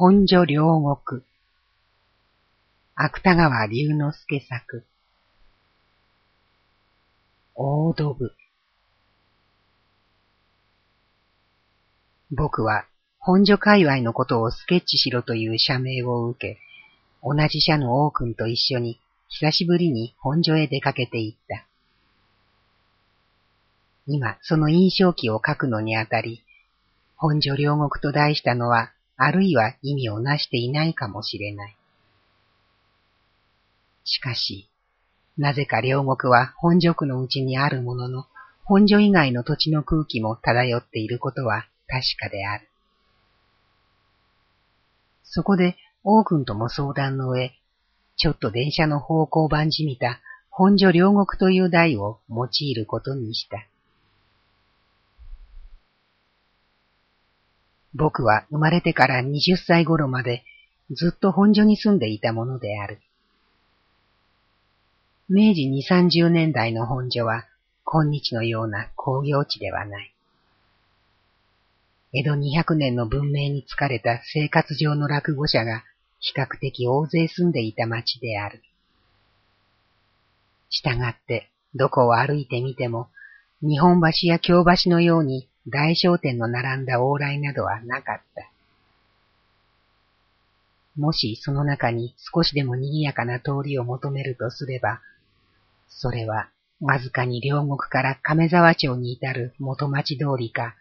本所両国。芥川龍之介作。大土部。僕は本所界隈のことをスケッチしろという社名を受け、同じ社の王君と一緒に久しぶりに本所へ出かけて行った。今、その印象記を書くのにあたり、本所両国と題したのは、あるいは意味をなしていないかもしれない。しかし、なぜか両国は本所区のうちにあるものの、本所以外の土地の空気も漂っていることは確かである。そこで王君とも相談の上、ちょっと電車の方向版じみた本所両国という題を用いることにした。僕は生まれてから20歳頃までずっと本所に住んでいたものである。明治2、30年代の本所は今日のような工業地ではない。江戸200年の文明に疲れた生活上の落語者が比較的大勢住んでいた町である。したがって、どこを歩いてみても、日本橋や京橋のように大商店の並んだ往来などはなかった。もしその中に少しでも賑やかな通りを求めるとすれば、それはわずかに両国から亀沢町に至る元町通りか、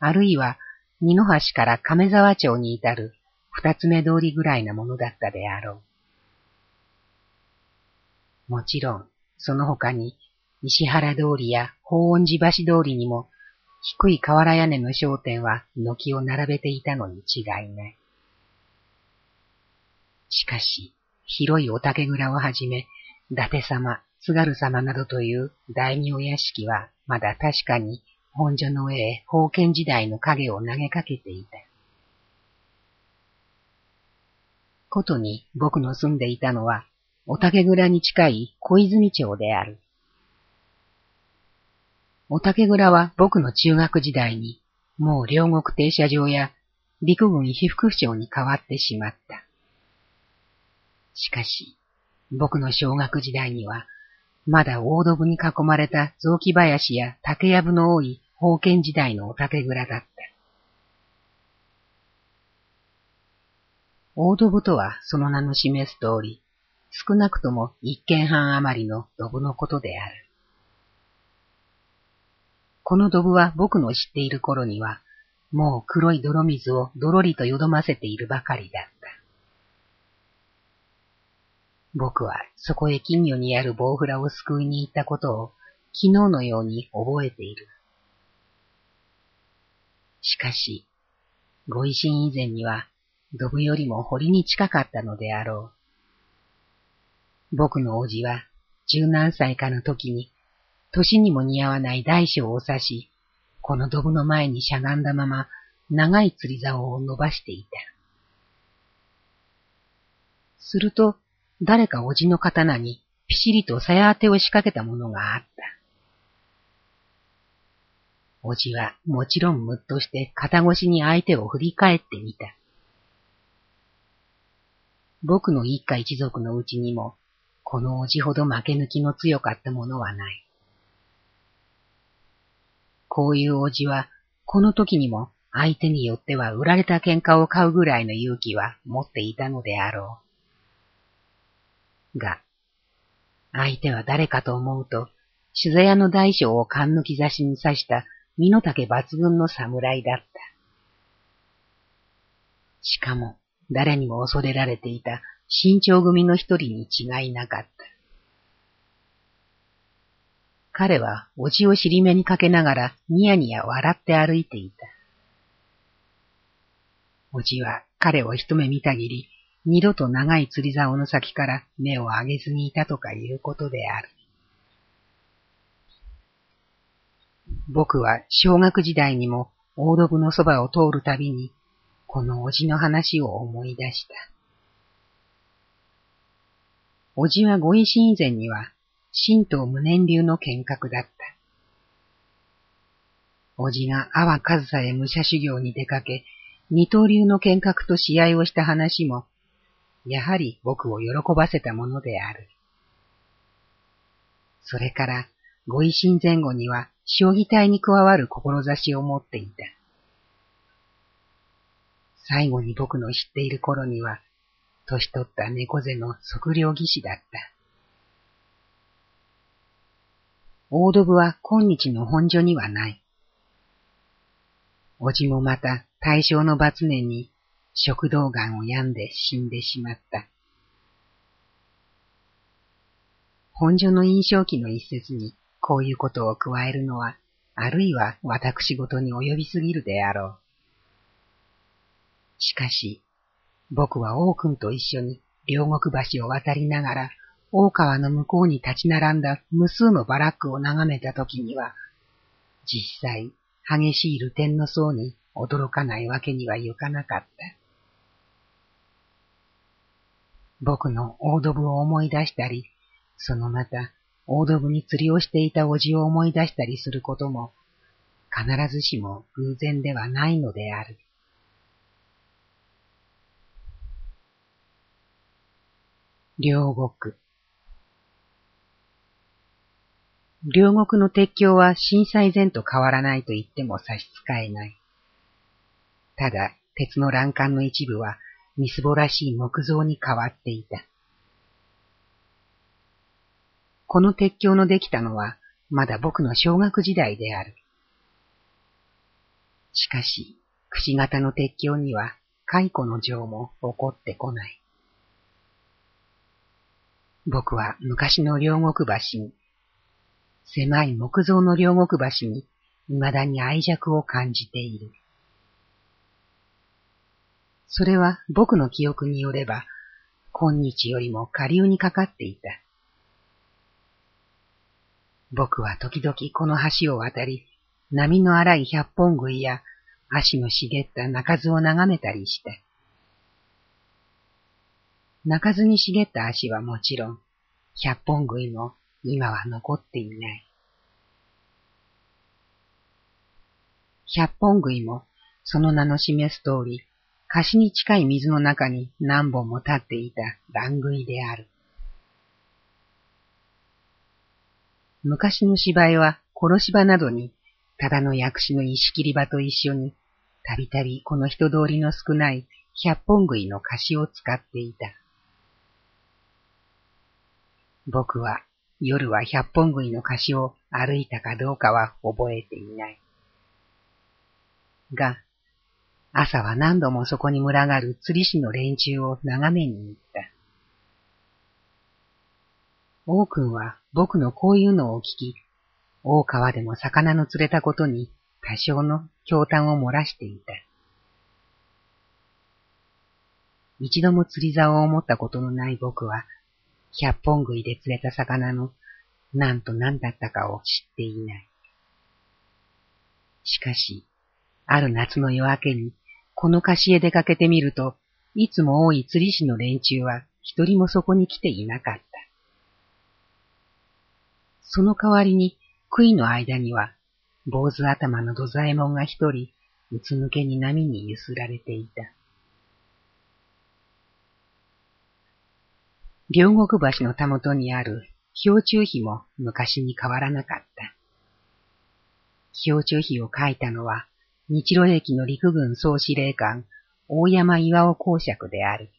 あるいは二の橋から亀沢町に至る二つ目通りぐらいなものだったであろう。もちろん、その他に、石原通りや法恩寺橋通りにも、低い瓦屋根の商店は軒を並べていたのに違いない。しかし、広いお竹蔵をはじめ、伊達様、津軽様などという大名屋敷は、まだ確かに本所の上へ封建時代の影を投げかけていた。ことに僕の住んでいたのは、お竹蔵に近い小泉町である。お竹蔵は僕の中学時代に、もう両国停車場や陸軍被服省に変わってしまった。しかし、僕の小学時代には、まだ大道部に囲まれた雑木林や竹やぶの多い封建時代のお竹蔵だった。大土部とはその名の示す通り、少なくとも一軒半余りの土部のことである。この土部は僕の知っている頃には、もう黒い泥水をどろりとよどませているばかりだった。僕はそこへ金魚にある棒フラを救いに行ったことを昨日のように覚えている。しかし、ご維新以前にはドブよりも堀に近かったのであろう。僕の叔父は十何歳かの時に、年にも似合わない大小を指し、このドブの前にしゃがんだまま長い釣り竿を伸ばしていた。すると、誰か叔父の刀にピシリと鞘当てを仕掛けたものがあった。叔父はもちろんむっとして肩越しに相手を振り返ってみた。僕の一家一族のうちにも、このおじほど負け抜きの強かったものはない。こういうおじは、この時にも相手によっては売られた喧嘩を買うぐらいの勇気は持っていたのであろう。が、相手は誰かと思うと、取材屋の大将を勘抜き差しに刺した身の丈抜群の侍だった。しかも、誰にも恐れられていた身長組の一人に違いなかった。彼は、おじを尻目にかけながら、ニヤニヤ笑って歩いていた。おじは、彼を一目見たぎり、二度と長い釣り竿の先から目を上げずにいたとかいうことである。僕は小学時代にも大道具のそばを通るたびにこのおじの話を思い出した。おじはご維新以前には、神道無念流の見学だった。おじが阿波上総へ武者修行に出かけ、二刀流の見学と試合をした話も、やはり僕を喜ばせたものである。それから、ご維新前後には、将棋隊に加わる志を持っていた。最後に僕の知っている頃には、年取った猫背の測量技師だった。大道具は今日の本所にはない。おじもまた大正の罰年に食道癌を病んで死んでしまった。本所の印象記の一節にこういうことを加えるのは、あるいは私事に及びすぎるであろう。しかし、僕は王君と一緒に両国橋を渡りながら、大川の向こうに立ち並んだ無数のバラックを眺めたときには、実際、激しい流天の層に驚かないわけにはいかなかった。僕の大道具を思い出したり、そのまた、大道具に釣りをしていたおじを思い出したりすることも、必ずしも偶然ではないのである。両国。両国の鉄橋は震災前と変わらないと言っても差し支えない。ただ、鉄の欄干の一部はみすぼらしい木造に変わっていた。この鉄橋のできたのは、まだ僕の小学時代である。しかし、くし形の鉄橋には、蚕の情も起こってこない。僕は昔の両国橋に、狭い木造の両国橋に、未だに愛着を感じている。それは僕の記憶によれば、今日よりも下流にかかっていた。僕は時々この橋を渡り、波の荒い百本食いや足の茂った中津を眺めたりした。泣かずに茂った足はもちろん、百本食いも今は残っていない。百本食いも、その名の示す通り、河岸に近い水の中に何本も立っていた乱食いである。昔の芝居は殺し場などに、ただの薬師の石切り場と一緒に、たびたびこの人通りの少ない百本食いの菓子を使っていた。僕は夜は百本食いの菓子を歩いたかどうかは覚えていない。が、朝は何度もそこに群がる釣り師の連中を眺めに行った。王君は僕のこういうのを聞き、大川でも魚の釣れたことに多少の驚嘆を漏らしていた。一度も釣り竿を持ったことのない僕は、百本食いで釣れた魚の何と何だったかを知っていない。しかし、ある夏の夜明けに、この貸しへ出かけてみると、いつも多い釣り師の連中は一人もそこに来ていなかった。その代わりに、杭の間には、坊主頭の土左衛門が一人、うつむけに波に揺すられていた。両国橋のたもとにある氷柱碑も昔に変わらなかった。氷柱碑を書いたのは、日露駅の陸軍総司令官、大山岩尾公爵である。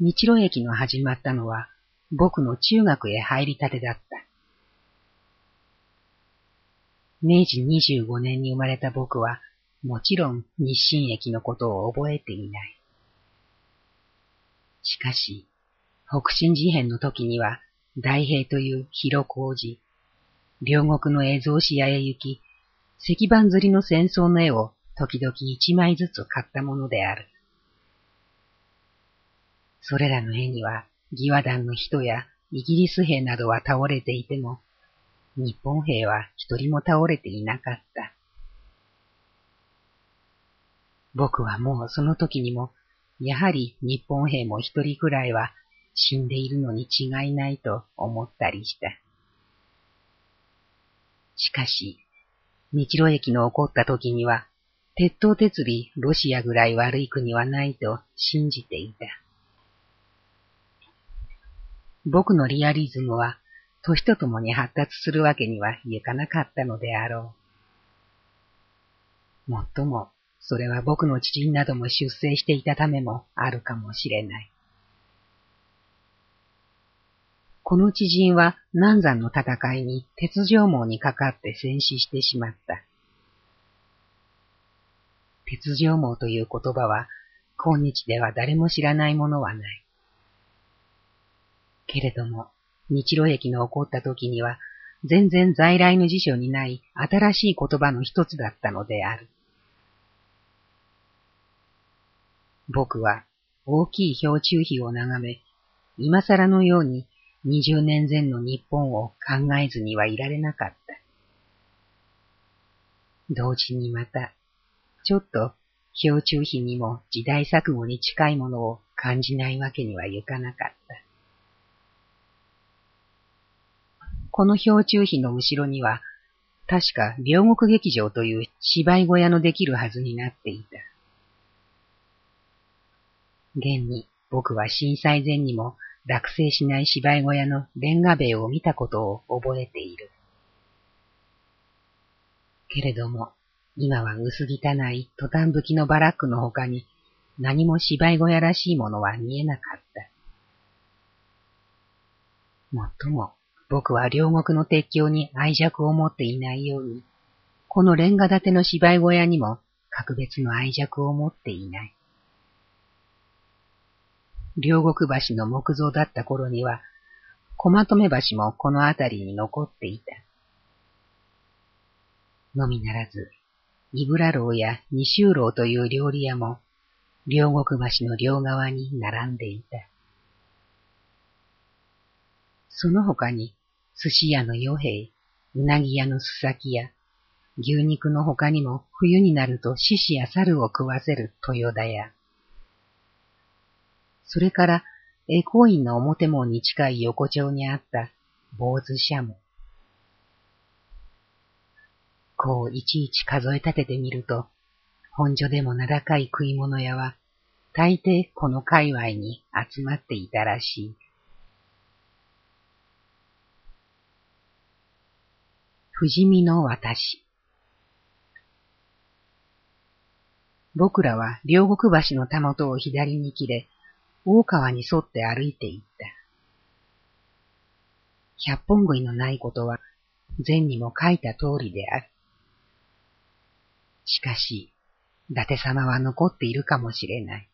日露駅の始まったのは、僕の中学へ入りたてだった。明治25年に生まれた僕は、もちろん日清駅のことを覚えていない。しかし、北進事変の時には、大平という広小路、両国の映像市屋へ行き、石板釣りの戦争の絵を時々一枚ずつ買ったものである。それらの絵には、義和団の人やイギリス兵などは倒れていても、日本兵は一人も倒れていなかった。僕はもうその時にもやはり日本兵も一人くらいは死んでいるのに違いないと思ったりした。しかし、日露駅の起こった時には、鉄頭鉄尾ロシアぐらい悪い国はないと信じていた。僕のリアリズムは年とともに発達するわけにはいかなかったのであろう。もっとも、それは僕の知人なども出征していたためもあるかもしれない。この知人は南山の戦いに鉄条網にかかって戦死してしまった。鉄条網という言葉は今日では誰も知らないものはない。けれども、日露駅の起こった時には全然在来の辞書にない新しい言葉の一つだったのである。僕は大きい氷柱碑を眺め、今更のように二十年前の日本を考えずにはいられなかった。同時にまた、ちょっと氷柱碑にも時代錯誤に近いものを感じないわけにはいかなかった。この氷柱碑の後ろには、確か両国劇場という芝居小屋のできるはずになっていた。現に僕は震災前にも落成しない芝居小屋のレンガ塀を見たことを覚えている。けれども、今は薄汚いトタン吹きのバラックの他に何も芝居小屋らしいものは見えなかった。もっとも、僕は両国の鉄橋に愛着を持っていないように、このレンガ建ての芝居小屋にも格別の愛着を持っていない。両国橋の木造だった頃には、駒止橋もこの辺りに残っていた。のみならず、イブラ楼や西州楼という料理屋も、両国橋の両側に並んでいた。その他に、寿司屋の与兵、うなぎ屋のすさき屋、牛肉の他にも冬になると獅子や猿を食わせる豊田屋、それから、栄光院の表門に近い横丁にあった坊主シャム。こういちいち数え立ててみると、本所でも名高い食い物屋は、大抵この界隈に集まっていたらしい。不死身の私。僕らは両国橋のたもとを左に切れ、大川に沿って歩いていった。百本食いのないことは前にも書いた通りである。しかし、伊達様は残っているかもしれない。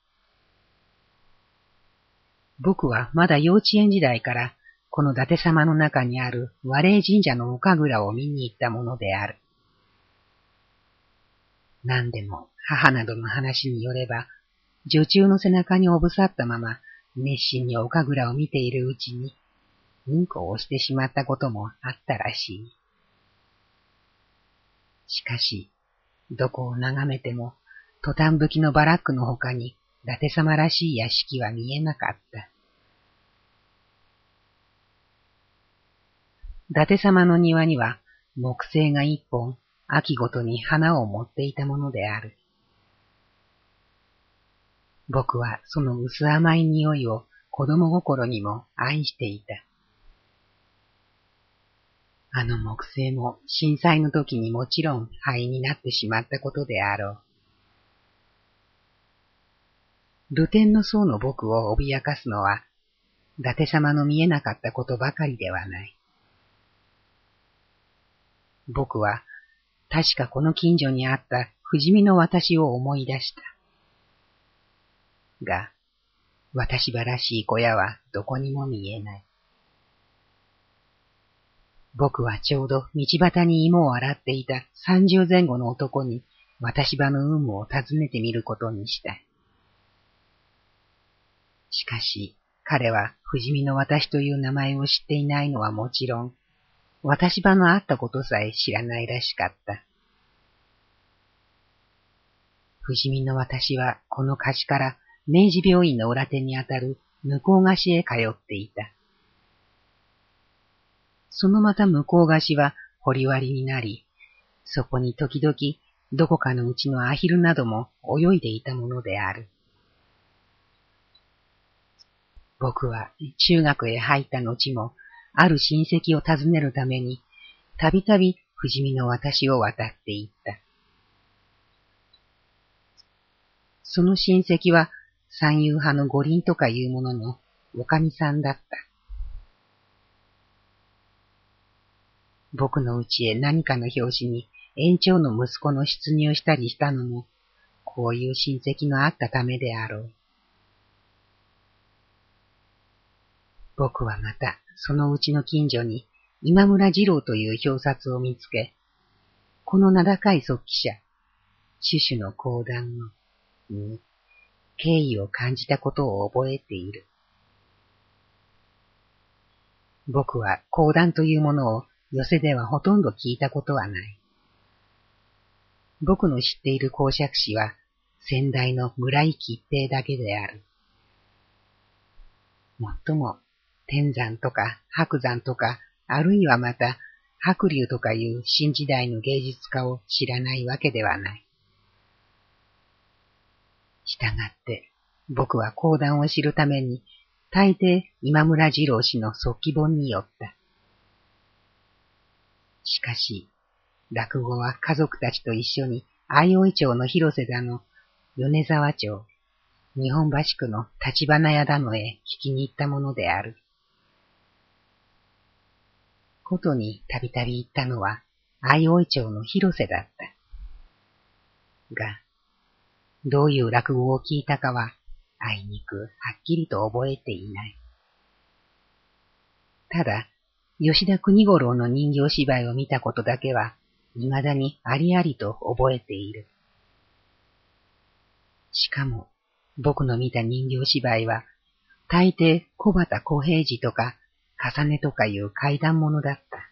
僕はまだ幼稚園時代からこの伊達様の中にある和霊神社の岡倉を見に行ったものである。何でも母などの話によれば、女中の背中におぶさったまま、熱心に岡倉を見ているうちに、うんこをしてしまったこともあったらしい。しかし、どこを眺めても、トタン吹きのバラックの他に、伊達様らしい屋敷は見えなかった。伊達様の庭には、木星が一本、秋ごとに花を持っていたものである。僕はその薄甘い匂いを子供心にも愛していた。あの木星も震災の時にもちろん灰になってしまったことであろう。露天の層の僕を脅かすのは、伊達様の見えなかったことばかりではない。僕は、確かこの近所にあった不死身の私を思い出した。が、私ばらしい小屋はどこにも見えない。僕はちょうど道端に芋を洗っていた三十前後の男に私場の有無を尋ねてみることにした。しかし、彼は不死身の私という名前を知っていないのはもちろん、私場のあったことさえ知らないらしかった。不死身の私はこの歌詞から明治病院の裏手にあたる向こう菓子へ通っていた。そのまた向こう菓子は掘り割りになり、そこに時々どこかのうちのアヒルなども泳いでいたものである。僕は中学へ入った後も、ある親戚を訪ねるために、たびたび不死身の私を渡っていった。その親戚は三遊派の五輪とかいうもののおかみさんだった。僕の家へ何かの表紙に園長の息子の出入したりしたのも、こういう親戚のあったためであろう。僕はまた、そのうちの近所に、今村二郎という表札を見つけ、この名高い速記者、種々の講談の、に、敬意を感じたことを覚えている。僕は講談というものを寄せではほとんど聞いたことはない。僕の知っている公爵士は先代の村井吉平だけである。もっとも天山とか白山とか、あるいはまた白龍とかいう新時代の芸術家を知らないわけではない。したがって、僕は講談を知るために、大抵今村二郎氏の即記本によった。しかし、落語は家族たちと一緒に相生町の広瀬だの、米沢町、日本橋区の立花屋だのへ聞きに行ったものである。ことにたびたび行ったのは、相生町の広瀬だった。が、どういう落語を聞いたかは、あいにくはっきりと覚えていない。ただ、吉田国五郎の人形芝居を見たことだけは、未だにありありと覚えている。しかも、僕の見た人形芝居は、大抵小畑小平次とか重ねとかいう階段物だった。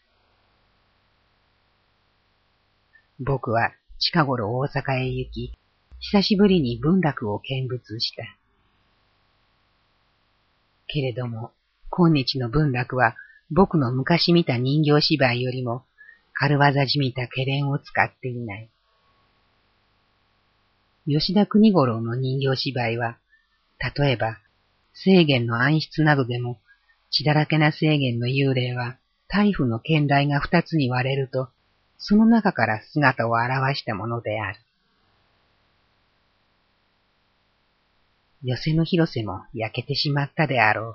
僕は近頃大阪へ行き、久しぶりに文楽を見物した。けれども、今日の文楽は僕の昔見た人形芝居よりも軽業じみたけれんを使っていない。吉田国五郎の人形芝居は、例えば、制限の暗室などでも血だらけな制限の幽霊は、大夫の剣台が二つに割れると、その中から姿を現したものである。寄せの広瀬も焼けてしまったであろう。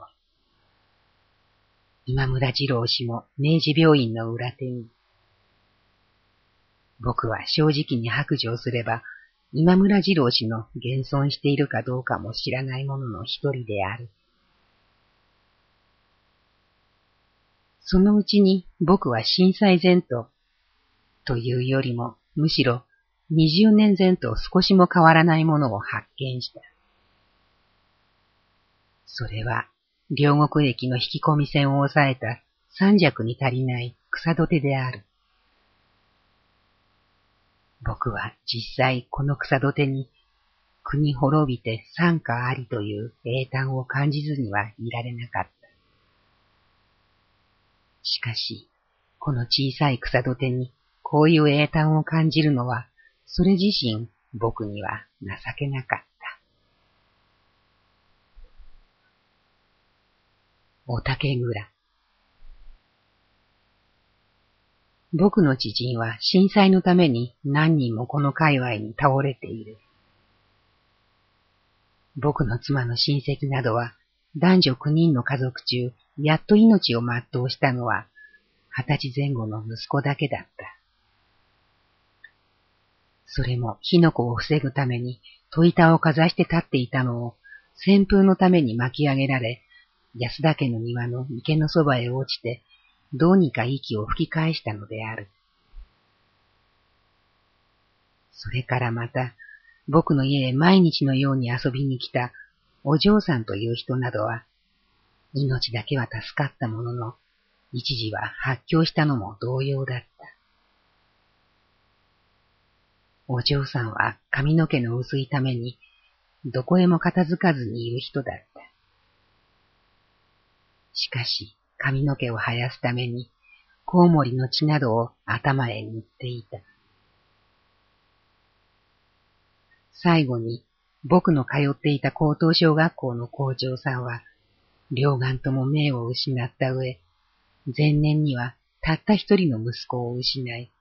今村二郎氏も明治病院の裏手に。僕は正直に白状すれば、今村二郎氏の現存しているかどうかも知らない者の一人である。そのうちに僕は震災前と、というよりも、むしろ20年前と少しも変わらないものを発見した。それは、両国駅の引き込み線を抑えた三尺に足りない草土手である。僕は実際この草土手に国滅びて参加ありという英単を感じずにはいられなかった。しかし、この小さい草土手にこういう英単を感じるのは、それ自身僕には情けなかった。お竹蔵。僕の知人は震災のために何人もこの界隈に倒れている。僕の妻の親戚などは男女九人の家族中やっと命を全うしたのは、二十歳前後の息子だけだった。それも火の粉を防ぐために戸板をかざして立っていたのを旋風のために巻き上げられ、安田家の庭の池のそばへ落ちて、どうにか息を吹き返したのである。それからまた、僕の家へ毎日のように遊びに来たお嬢さんという人などは、命だけは助かったものの、一時は発狂したのも同様だった。お嬢さんは髪の毛の薄いために、どこへも片付かずにいる人だった。しかし、髪の毛を生やすために、コウモリの血などを頭へ塗っていた。最後に僕の通っていた高等小学校の校長さんは、両眼とも目を失った上、前年にはたった一人の息子を失い、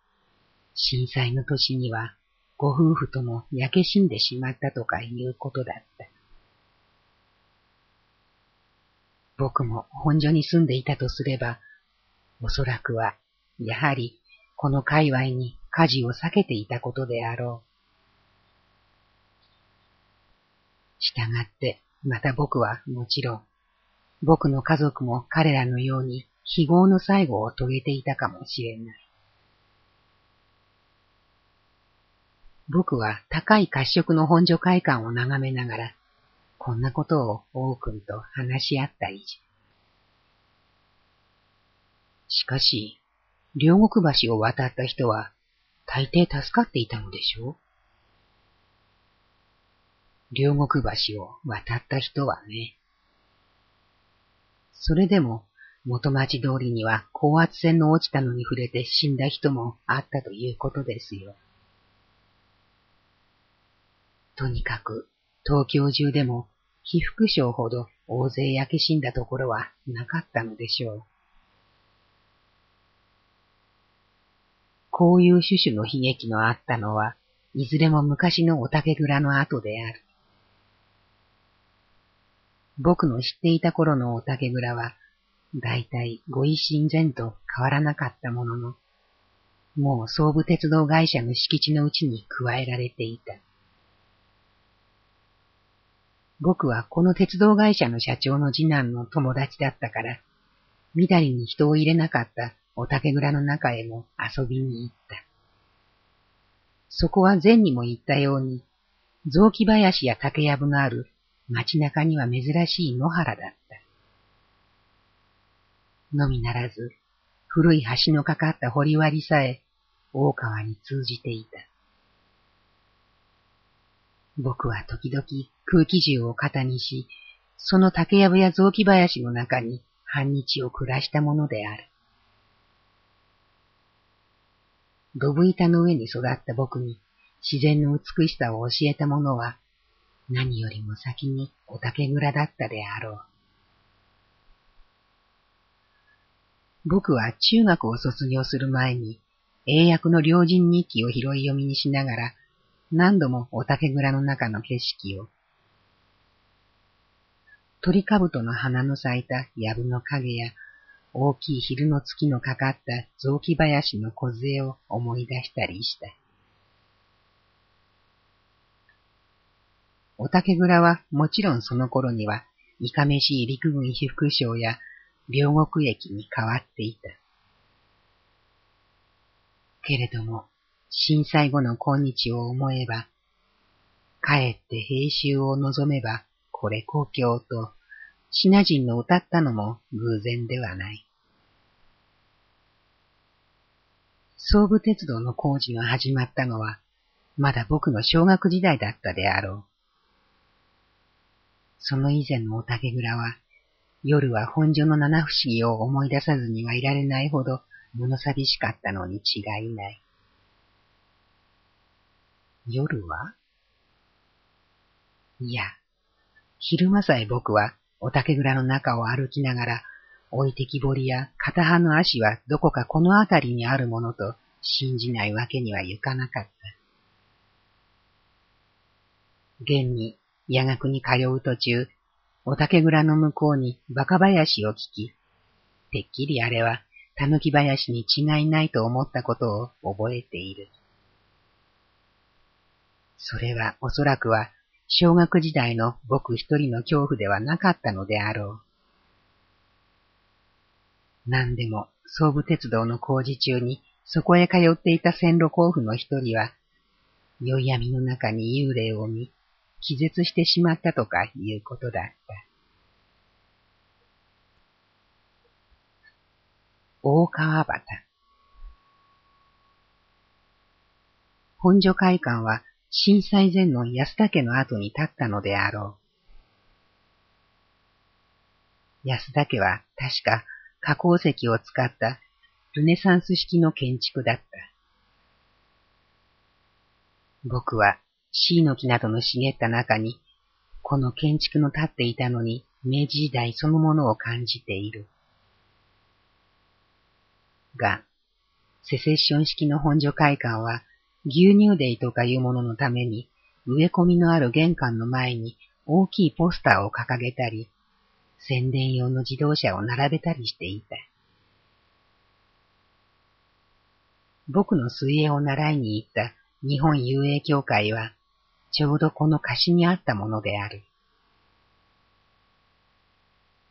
震災の年にはご夫婦とも焼け死んでしまったとかいうことだった。僕も本所に住んでいたとすれば、おそらくは、やはり、この界隈に火事を避けていたことであろう。従って、また僕はもちろん、僕の家族も彼らのように非業の最後を遂げていたかもしれない。僕は高い褐色の本所会館を眺めながら、こんなことを王君と話し合ったりしかし、両国橋を渡った人は、大抵助かっていたのでしょう両国橋を渡った人はね。それでも、元町通りには高圧線の落ちたのに触れて死んだ人もあったということですよ。とにかく、東京中でも被服廠ほど大勢焼け死んだところはなかったのでしょう。こういう種々の悲劇のあったのは、いずれも昔のお竹蔵の後である。僕の知っていた頃のお竹蔵は、だいたいご一心前と変わらなかったものの、もう総武鉄道会社の敷地のうちに加えられていた。僕はこの鉄道会社の社長の次男の友達だったから、みだりに人を入れなかったお竹蔵の中へも遊びに行った。そこは前にも言ったように、雑木林や竹やぶのある街中には珍しい野原だった。のみならず、古い橋のかかった堀割さえ大川に通じていた。僕は時々空気銃を肩にし、その竹やぶや雑木林の中に半日を暮らしたものである。ドブ板の上に育った僕に自然の美しさを教えたものは、何よりも先にお竹蔵だったであろう。僕は中学を卒業する前に、英訳の良人日記を拾い読みにしながら、何度もお竹蔵の中の景色を、鳥かぶとの花の咲いた藪の影や大きい昼の月のかかった雑木林の梢を思い出したりした。お竹蔵はもちろんその頃には、いかめしい陸軍被服省や両国駅に変わっていた。けれども、震災後の今日を思えば、帰って兵衆を望めば、これ故郷とシナ人の歌ったのも偶然ではない。総武鉄道の工事が始まったのは、まだ僕の小学時代だったであろう。その以前のお竹蔵は、夜は本所の七不思議を思い出さずにはいられないほど物寂しかったのに違いない。夜は？いや、昼間さえ僕はお竹蔵の中を歩きながら、置いてきぼりや片刃の足はどこかこの辺りにあるものと信じないわけにはいかなかった。現に、夜学に通う途中、お竹蔵の向こうに馬鹿林を聞き、てっきりあれは狸林に違いないと思ったことを覚えている。それはおそらくは小学時代の僕一人の恐怖ではなかったのであろう。何でも、総武鉄道の工事中にそこへ通っていた線路交付の一人は、宵闇の中に幽霊を見、気絶してしまったとかいうことだった。大川端。本所会館は震災前の安田家の後に立ったのであろう。安田家は確か加工石を使ったルネサンス式の建築だった。僕は椎の木などの茂った中に、この建築の立っていたのに明治時代そのものを感じている。が、セセッション式の本所会館は牛乳デイとかいうもののために植え込みのある玄関の前に大きいポスターを掲げたり、宣伝用の自動車を並べたりしていた。僕の水泳を習いに行った日本遊泳協会は、ちょうどこの歌詞にあったものである。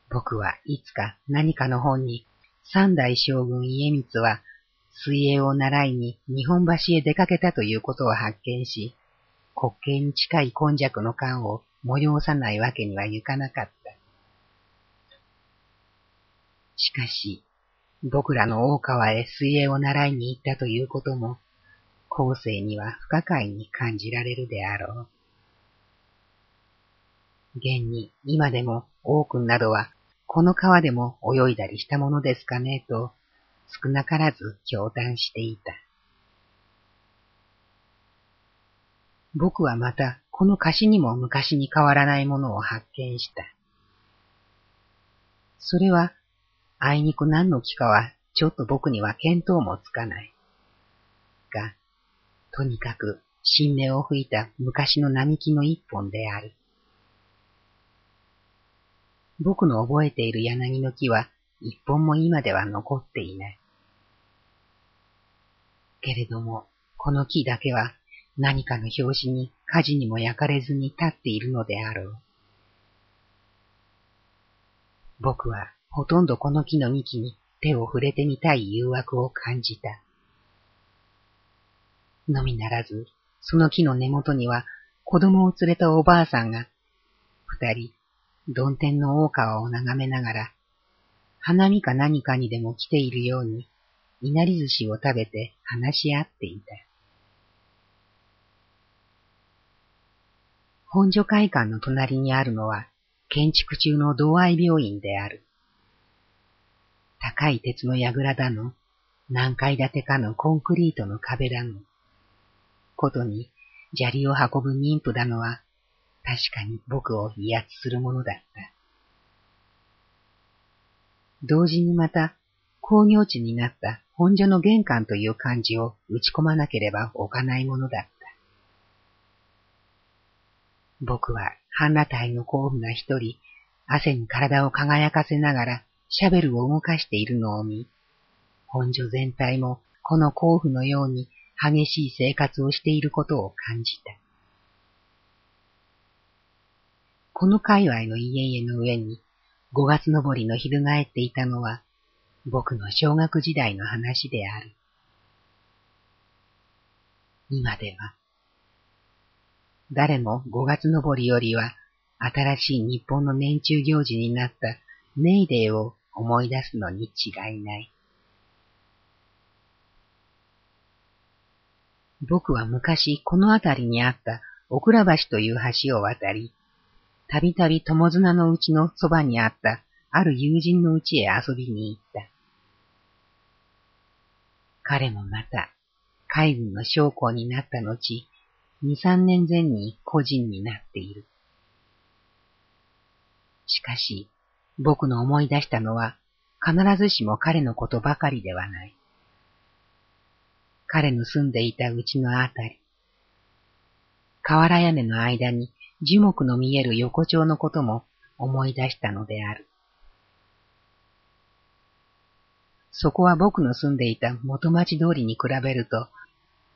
僕はいつか何かの本に三代将軍家光は水泳を習いに日本橋へ出かけたということを発見し、滑稽に近い根弱の感を催さないわけにはいかなかった。しかし、僕らの大川へ水泳を習いに行ったということも、後世には不可解に感じられるであろう。現に今でも王君などはこの川でも泳いだりしたものですかねと少なからず驚嘆していた。僕はまたこの歌詞にも昔に変わらないものを発見した。それはあいにく何の木かはちょっと僕には見当もつかない。が、とにかく新芽を吹いた昔の並木の一本である。僕の覚えている柳の木は一本も今では残っていない。けれども、この木だけは何かの拍子に火事にも焼かれずに立っているのであろう。僕はほとんどこの木の幹に手を触れてみたい誘惑を感じた。のみならず、その木の根元には子供を連れたおばあさんが、二人、曇天の大川を眺めながら、花見か何かにでも来ているように、いなり寿司を食べて話し合っていた。本所会館の隣にあるのは、建築中の同愛病院である。高い鉄の櫓だの、何階建てかのコンクリートの壁だの、ことに砂利を運ぶ妊婦だのは、確かに僕を威圧するものだった。同時にまた、工業地になった本所の玄関という漢字を打ち込まなければ置かないものだった。僕は半裸体の甲府が一人、汗に体を輝かせながらシャベルを動かしているのを見、本所全体もこの甲府のように激しい生活をしていることを感じた。この界隈の家々の上に五月登りの翻っていたのは僕の小学時代の話である。今では、誰も五月登りよりは新しい日本の年中行事になったメイデーを思い出すのに違いない。僕は昔この辺りにあったオクラ橋という橋を渡り、たびたび友綱のうちのそばにあったある友人のうちへ遊びに行った。彼もまた海軍の将校になった後、二三年前に個人になっている。しかし、僕の思い出したのは、必ずしも彼のことばかりではない。彼の住んでいたうちのあたり、瓦屋根の間に樹木の見える横丁のことも思い出したのである。そこは僕の住んでいた元町通りに比べると、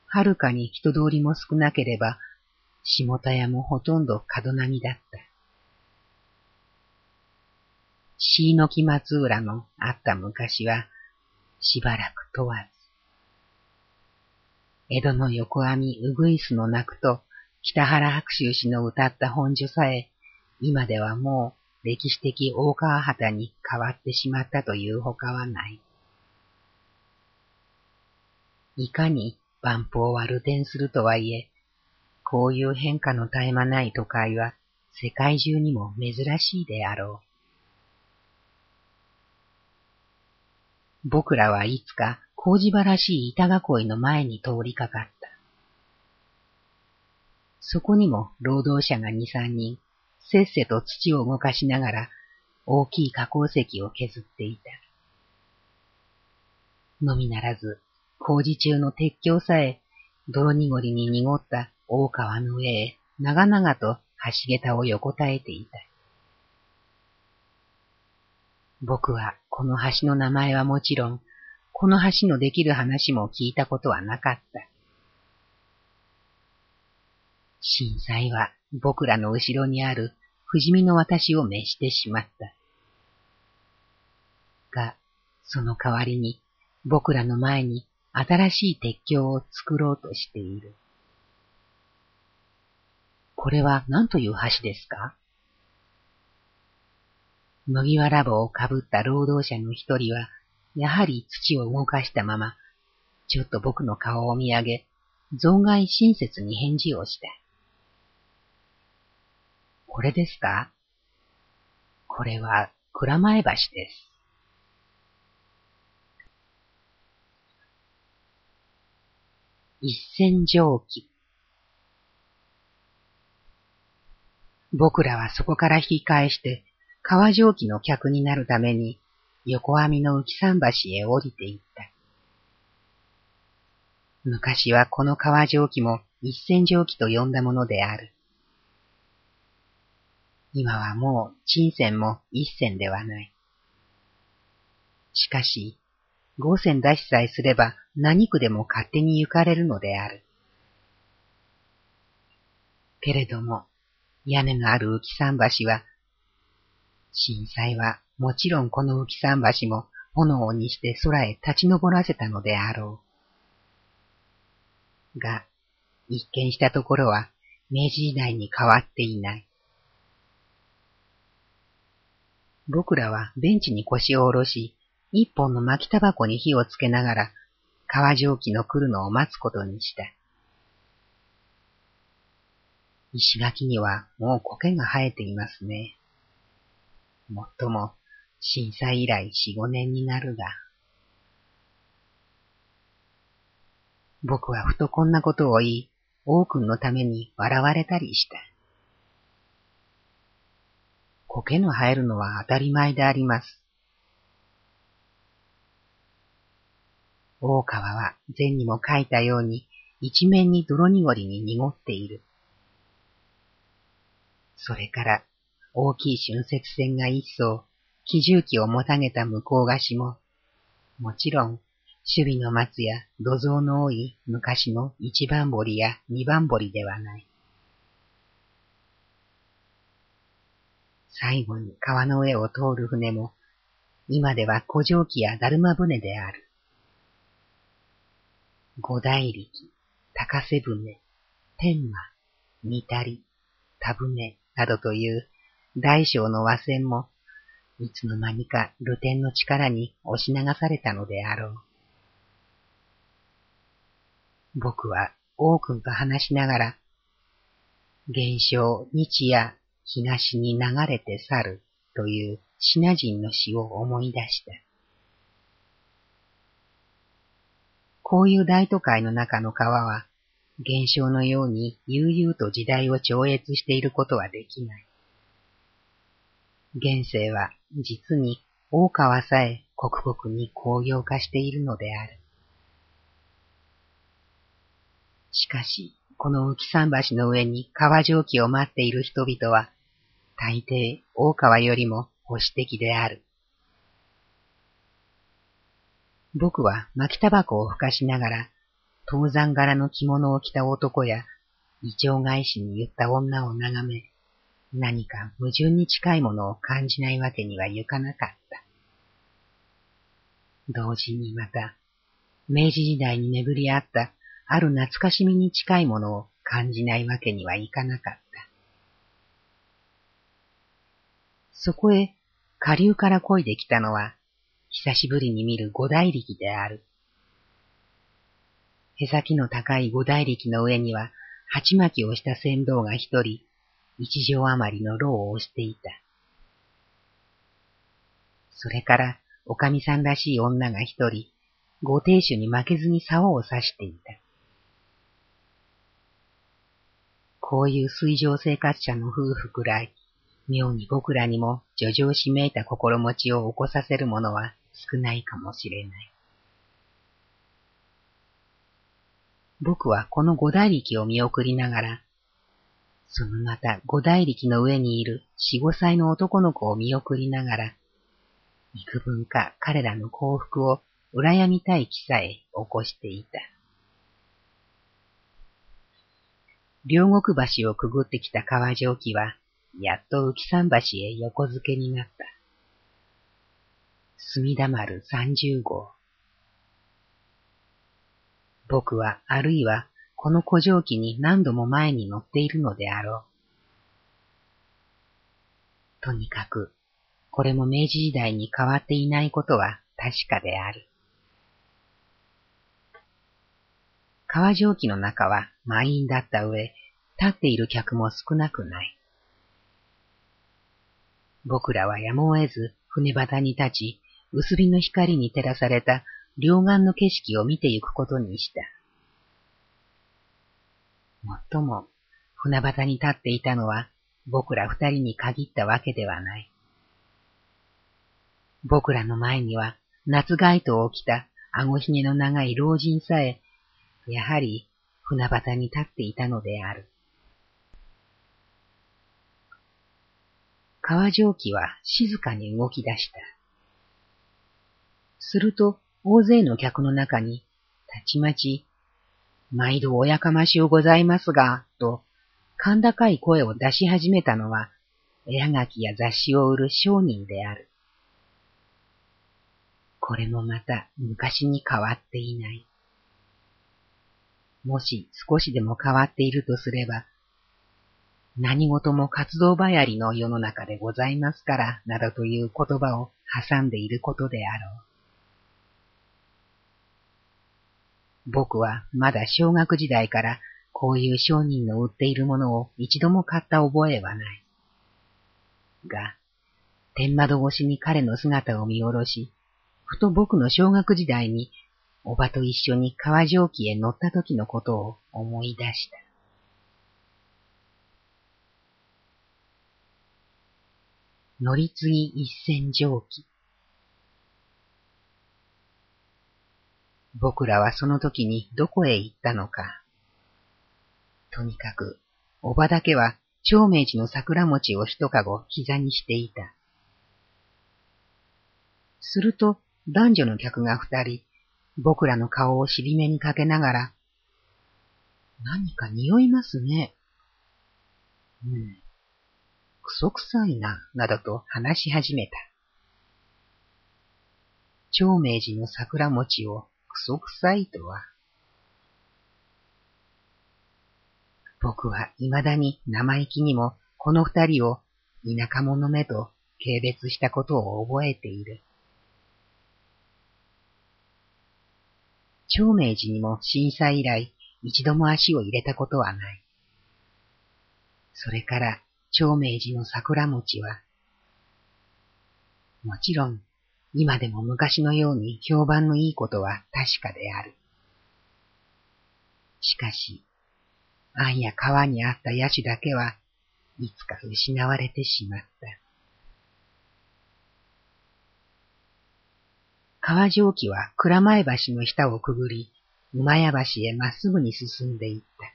はるかに人通りも少なければ、下田屋もほとんど角なぎだった。椎の木松浦のあった昔は、しばらく問わず。江戸の横網うぐいすの泣くと、北原白秋氏の歌った本所さえ、今ではもう歴史的大川旗に変わってしまったというほかはない。いかに万法は流転するとはいえ、こういう変化の絶え間ない都会は世界中にも珍しいであろう。僕らはいつか工事場らしい板囲いの前に通りかかった。そこにも労働者が二三人、せっせと土を動かしながら大きい加工石を削っていた。のみならず、工事中の鉄橋さえ、泥濁りに濁った大川の上へ長々と橋桁を横たえていた。僕はこの橋の名前はもちろん、この橋のできる話も聞いたことはなかった。震災は僕らの後ろにある不死身の私を召してしまった。が、その代わりに僕らの前に新しい鉄橋を作ろうとしている。これは何という橋ですか？麦わら帽をかぶった労働者の一人は、やはり土を動かしたまま、ちょっと僕の顔を見上げ、存外親切に返事をした。これですか？これは蔵前橋です。一銭蒸気。僕らはそこから引き返して川蒸気の客になるために横網の浮き桟橋へ降りていった。昔はこの川蒸気も一銭蒸気と呼んだものである。今はもう陳線も一銭ではない。しかし、五銭出しさえすれば何区でも勝手に行かれるのである。けれども、屋根のある浮き桟橋は、震災はもちろんこの浮き桟橋も炎にして空へ立ち上らせたのであろう。が、一見したところは明治時代に変わっていない。僕らはベンチに腰を下ろし、一本の巻きタバコに火をつけながら、川蒸気の来るのを待つことにした。石垣にはもう苔が生えていますね。もっとも、震災以来四五年になるが。僕はふとこんなことを言い、王君のために笑われたりした。苔の生えるのは当たり前であります。大川は前にも書いたように一面に泥濁りに濁っている。それから大きい春節船が一層、機重機をもたげた向こうがしも、もちろん守備の松や土蔵の多い昔の一番堀や二番堀ではない。最後に川の上を通る船も、今では古城機やだるま船である。五大力、高瀬船、天馬、三谷、田船などという大小の和船も、いつの間にか露天の力に押し流されたのであろう。僕は王君と話しながら、現象日夜東に流れて去るというシナ人の詩を思い出した。こういう大都会の中の川は、現象のように悠々と時代を超越していることはできない。現世は実に大川さえ刻々に工業化しているのである。しかし、この浮き桟橋の上に川蒸気を待っている人々は、大抵大川よりも保守的である。僕は巻きタバコをふかしながら、東山柄の着物を着た男や、異常返しに言った女を眺め、何か矛盾に近いものを感じないわけにはいかなかった。同時にまた、明治時代に巡り合ったある懐かしみに近いものを感じないわけにはいかなかった。そこへ下流から漕いできたのは、久しぶりに見る五大力である。へさきの高い五大力の上には、鉢巻きをした船頭が一人、一畳余りの牢を押していた。それから、おかみさんらしい女が一人、ご亭主に負けずに竿を刺していた。こういう水上生活者の夫婦くらい、妙に僕らにも叙情しめいた心持ちを起こさせるものは少ないかもしれない。僕はこの五大力を見送りながら、そのまた五大力の上にいる四五歳の男の子を見送りながら、幾分か彼らの幸福を羨みたい気さえ起こしていた。両国橋をくぐってきた川蒸気は、やっと浮き山橋へ横付けになった。墨田丸三十号。僕はあるいはこの古城機に何度も前に乗っているのであろう。とにかく、これも明治時代に変わっていないことは確かである。川蒸気の中は満員だった上、立っている客も少なくない。僕らはやむを得ず船端に立ち、薄日の光に照らされた両岸の景色を見てゆくことにした。もっとも、船端に立っていたのは僕ら二人に限ったわけではない。僕らの前には夏街灯を着た顎ひげの長い老人さえやはり船端に立っていたのである。川蒸気は静かに動き出した。すると、大勢の客の中に、たちまち、毎度おやかましゅうございますが、と、甲高い声を出し始めたのは、絵はがきや雑誌を売る商人である。これもまた昔に変わっていない。もし少しでも変わっているとすれば、何事も活動ばやりの世の中でございますから、などという言葉を挟んでいることであろう。僕はまだ小学時代からこういう商人の売っているものを一度も買った覚えはない。が、天窓越しに彼の姿を見下ろし、ふと僕の小学時代におばと一緒に川蒸気へ乗った時のことを思い出した。乗り継ぎ一線蒸気。僕らはその時にどこへ行ったのか。とにかく、おばだけは長明寺の桜餅を一かご膝にしていた。すると男女の客が二人、僕らの顔を尻目にかけながら、何か匂いますね。うん。くそくさいな、などと話し始めた。長明寺の桜餅をくそくさいとは。僕は未だに生意気にもこの二人を田舎者めと軽蔑したことを覚えている。長明寺にも震災以来一度も足を入れたことはない。それから長明寺の桜餅は、もちろん今でも昔のように評判のいいことは確かである。しかし、庵や川にあった野手だけはいつか失われてしまった。川蒸気は蔵前橋の下をくぐり、馬屋橋へまっすぐに進んでいった。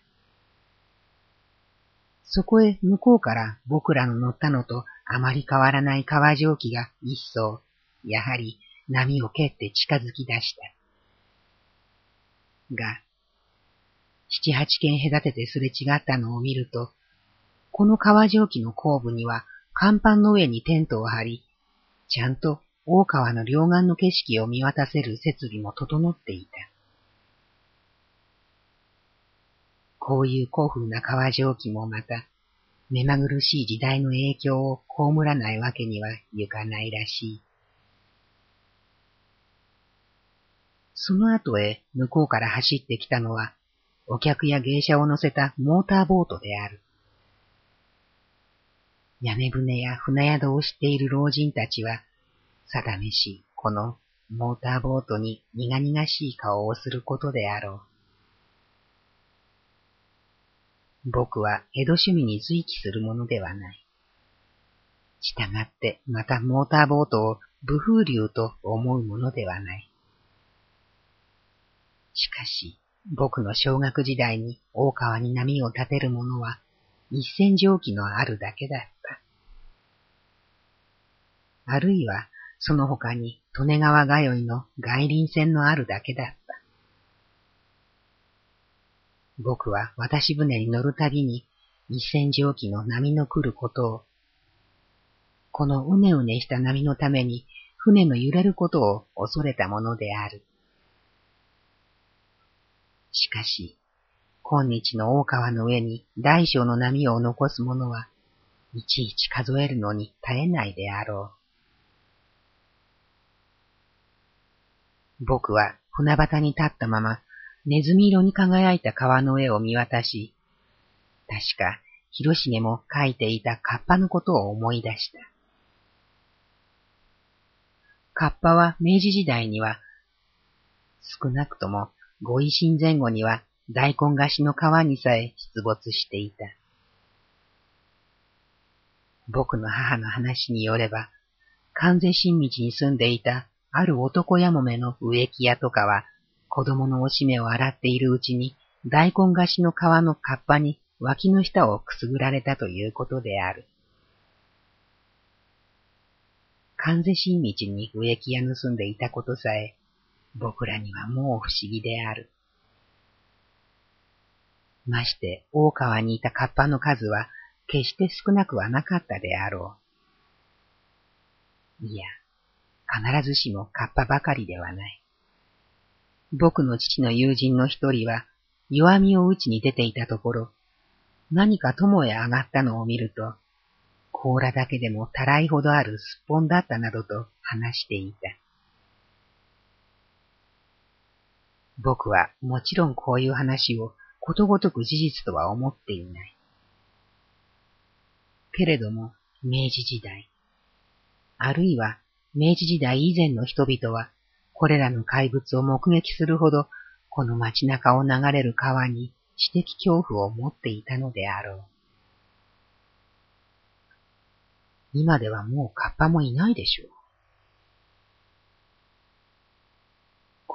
そこへ向こうから僕らの乗ったのとあまり変わらない川蒸気が一層、やはり波を蹴って近づき出した。が、七八軒隔ててすれ違ったのを見ると、この川蒸気の後部には甲板の上にテントを張り、ちゃんと大川の両岸の景色を見渡せる設備も整っていた。こういう古風な川蒸気もまた、目まぐるしい時代の影響を被らないわけにはゆかないらしい。その後へ向こうから走ってきたのは、お客や芸者を乗せたモーターボートである。屋根船や船宿をしている老人たちは、定めし、このモーターボートに苦々しい顔をすることであろう。僕は江戸趣味に随記するものではない。従ってまたモーターボートを武風流と思うものではない。しかし、僕の小学時代に大川に波を立てるものは一線蒸気のあるだけだった。あるいは、その他に利根川通いの外輪船のあるだけだった。僕は渡し船に乗るたびに一線蒸気の波の来ることを、このうねうねした波のために船の揺れることを恐れたものである。しかし、今日の大川の上に大小の波を残す者は、いちいち数えるのに絶えないであろう。僕は船端に立ったまま、ネズミ色に輝いた川の上を見渡し、確か、広重も書いていたカッパのことを思い出した。カッパは明治時代には、少なくともご維新前後には大根菓子の皮にさえ出没していた。僕の母の話によれば、関西新道に住んでいたある男やもめの植木屋とかは、子供のおしめを洗っているうちに、大根菓子の皮のカッパに脇の下をくすぐられたということである。関西新道に植木屋盗んでいたことさえ、僕らにはもう不思議である。まして、大川にいたカッパの数は、決して少なくはなかったであろう。いや、必ずしもカッパばかりではない。僕の父の友人の一人は、弱みを打ちに出ていたところ、何か友へ上がったのを見ると、甲羅だけでもたらいほどあるすっぽんだったなどと話していた。僕はもちろんこういう話をことごとく事実とは思っていない。けれども、明治時代、あるいは明治時代以前の人々は、これらの怪物を目撃するほど、この街中を流れる川に知的恐怖を持っていたのであろう。今ではもうカッパもいないでしょう。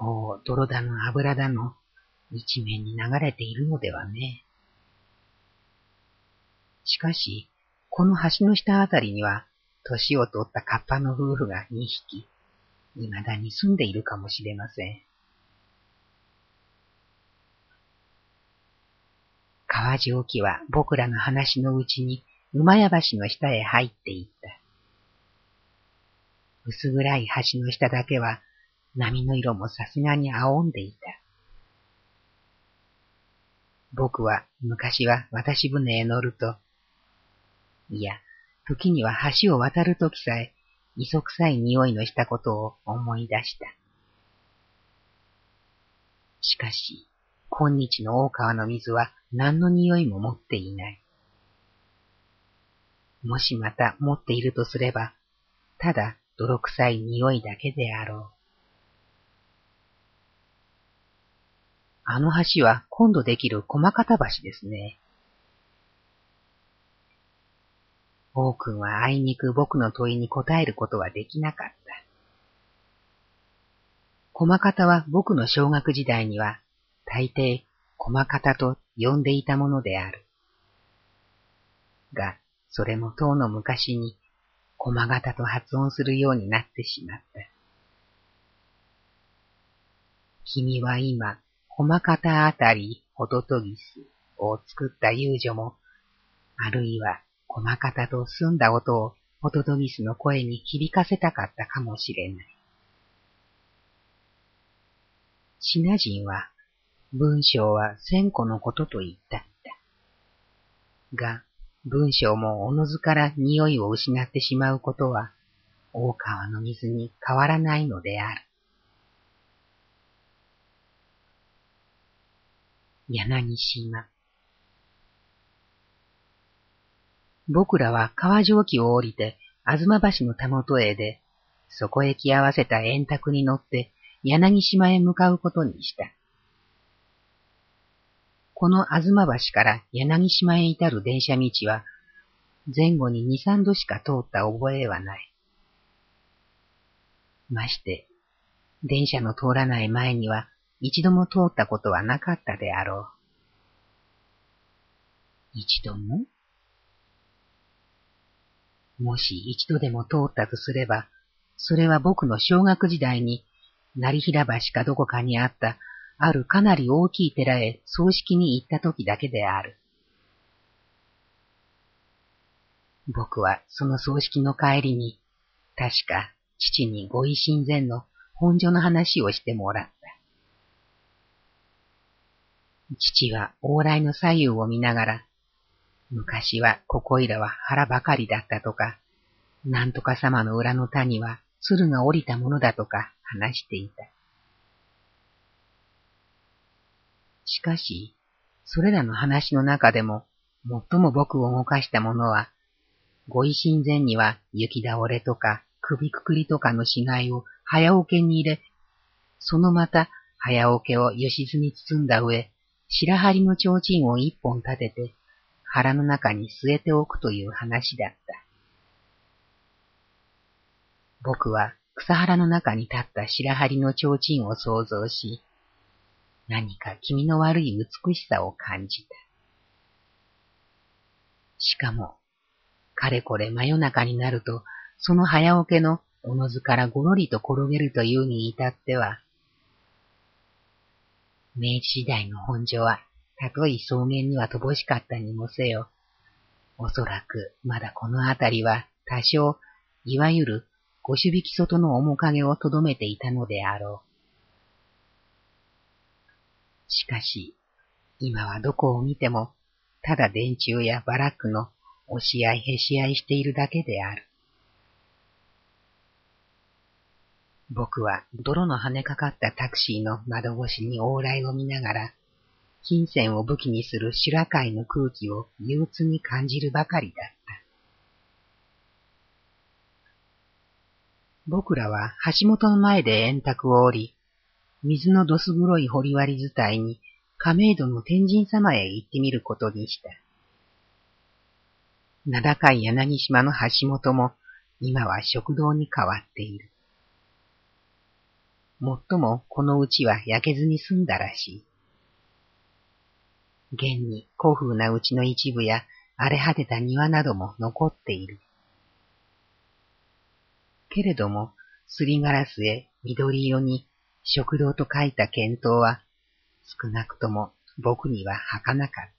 こう、泥だの油だの、一面に流れているのではね。しかし、この橋の下あたりには、年を取ったカッパの夫婦が二匹、未だに住んでいるかもしれません。川上記は僕らの話のうちに馬屋橋の下へ入っていった。薄暗い橋の下だけは波の色もさすがに青んでいた。僕は昔は渡し船へ乗ると、いや、時には橋を渡るときさえ、磯臭い匂いのしたことを思い出した。しかし、今日の大川の水は何の匂いも持っていない。もしまた持っているとすれば、ただ泥臭い匂いだけであろう。あの橋は今度できる駒形橋ですね。王君はあいにく僕の問いに答えることはできなかった。駒形は僕の小学時代には大抵駒形と呼んでいたものである。が、それも当の昔に駒形と発音するようになってしまった。君は今、駒方あたりホトトギスを作った遊女も、あるいは駒方と澄んだ音をホトトギスの声に響かせたかったかもしれない。シナ人は、文章は千個のことと言ったった。が、文章もおのずから匂いを失ってしまうことは、大川の水に変わらないのである。柳島。僕らは川上記を降りて、吾妻橋のたもとへで、そこへ来合わせた円卓に乗って、柳島へ向かうことにした。この東橋から柳島へ至る電車道は、前後に二三度しか通った覚えはない。まして、電車の通らない前には一度も通ったことはなかったであろう。一度も？もし一度でも通ったとすれば、それは僕の小学時代に、成平橋かどこかにあった、あるかなり大きい寺へ葬式に行った時だけである。僕はその葬式の帰りに、確か父にご維新前の本所の話をしてもらった。父は往来の左右を見ながら、昔はここいらは腹ばかりだったとか、なんとか様の裏の谷は鶴が降りたものだとか話していた。しかし、それらの話の中でも、最も僕を動かしたものは、ご維新前には雪倒れとか首くくりとかの死骸を早桶に入れ、そのまた早桶を吉津に包んだ上、白張りの提灯を一本立てて、腹の中に据えておくという話だった。僕は草原の中に立った白張りの提灯を想像し、何か気味の悪い美しさを感じた。しかも、かれこれ真夜中になると、その早桶のおのずからごろりと転げるというに至っては、明治時代の本所は、たとえ草原には乏しかったにもせよ、おそらくまだこの辺りは多少、いわゆるご主引き外の面影をとどめていたのであろう。しかし、今はどこを見ても、ただ電柱やバラックの押し合いへし合いしているだけである。僕は泥の跳ねかかったタクシーの窓越しに往来を見ながら、金銭を武器にする白海の空気を憂鬱に感じるばかりだった。僕らは橋本の前で円卓を降り、水のどす黒い堀割り伝いに亀戸の天神様へ行ってみることにした。名高い柳島の橋本も今は食堂に変わっている。もっともこのうちは焼けずに済んだらしい。現に古風なうちの一部や荒れ果てた庭なども残っている。けれども、すりガラスへ緑色に食堂と書いた検討は、少なくとも僕には儚かった。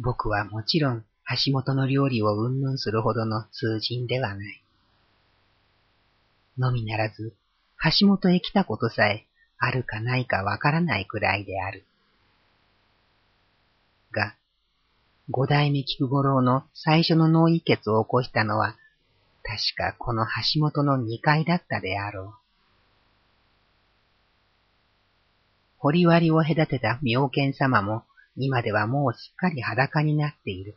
僕はもちろん橋本の料理をうんぬんするほどの通人ではない。のみならず、橋本へ来たことさえあるかないかわからないくらいである。が、五代目菊五郎の最初の脳溢血を起こしたのは、確かこの橋本の二階だったであろう。堀割を隔てた妙見様も、今ではもうすっかり裸になっている。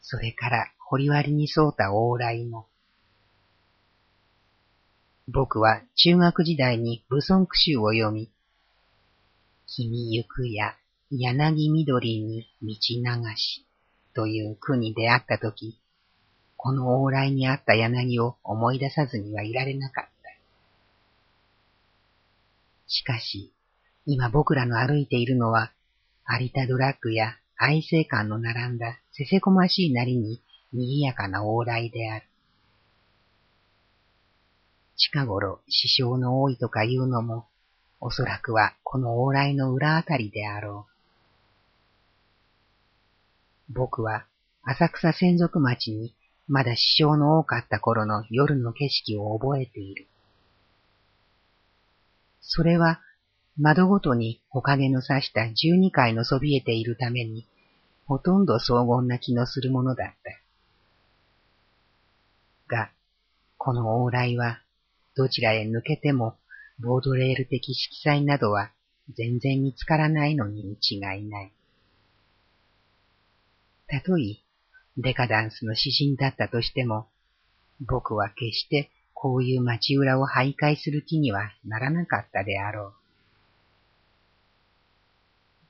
それから堀割に沿うた往来も、僕は中学時代に武尊句集を読み、君行くや柳緑に道流しという句に出会ったとき、この往来にあった柳を思い出さずにはいられなかった。しかし、今僕らの歩いているのは、有田ドラッグや愛生館の並んだせせこましいなりに賑やかな往来である。近頃支障の多いとかいうのも、おそらくはこの往来の裏あたりであろう。僕は浅草専属町にまだ支障の多かった頃の夜の景色を覚えている。それは窓ごとに木陰の差した十二階のそびえているために、ほとんど荘厳な気のするものだった。が、この往来はどちらへ抜けても、ボードレール的色彩などは全然見つからないのに違いない。たとえ、デカダンスの指針だったとしても、僕は決してこういう町裏を徘徊する気にはならなかったであろう。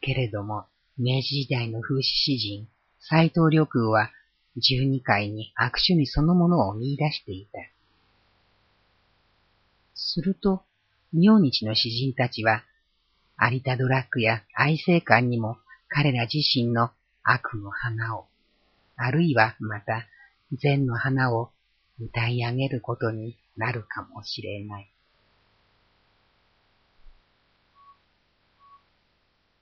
けれども、明治時代の風刺詩人、斎藤緑空は十二回に悪趣味そのものを見出していた。すると、明日の詩人たちは、有田ドラッグや愛生館にも彼ら自身の悪の花を、あるいはまた善の花を歌い上げることになるかもしれない。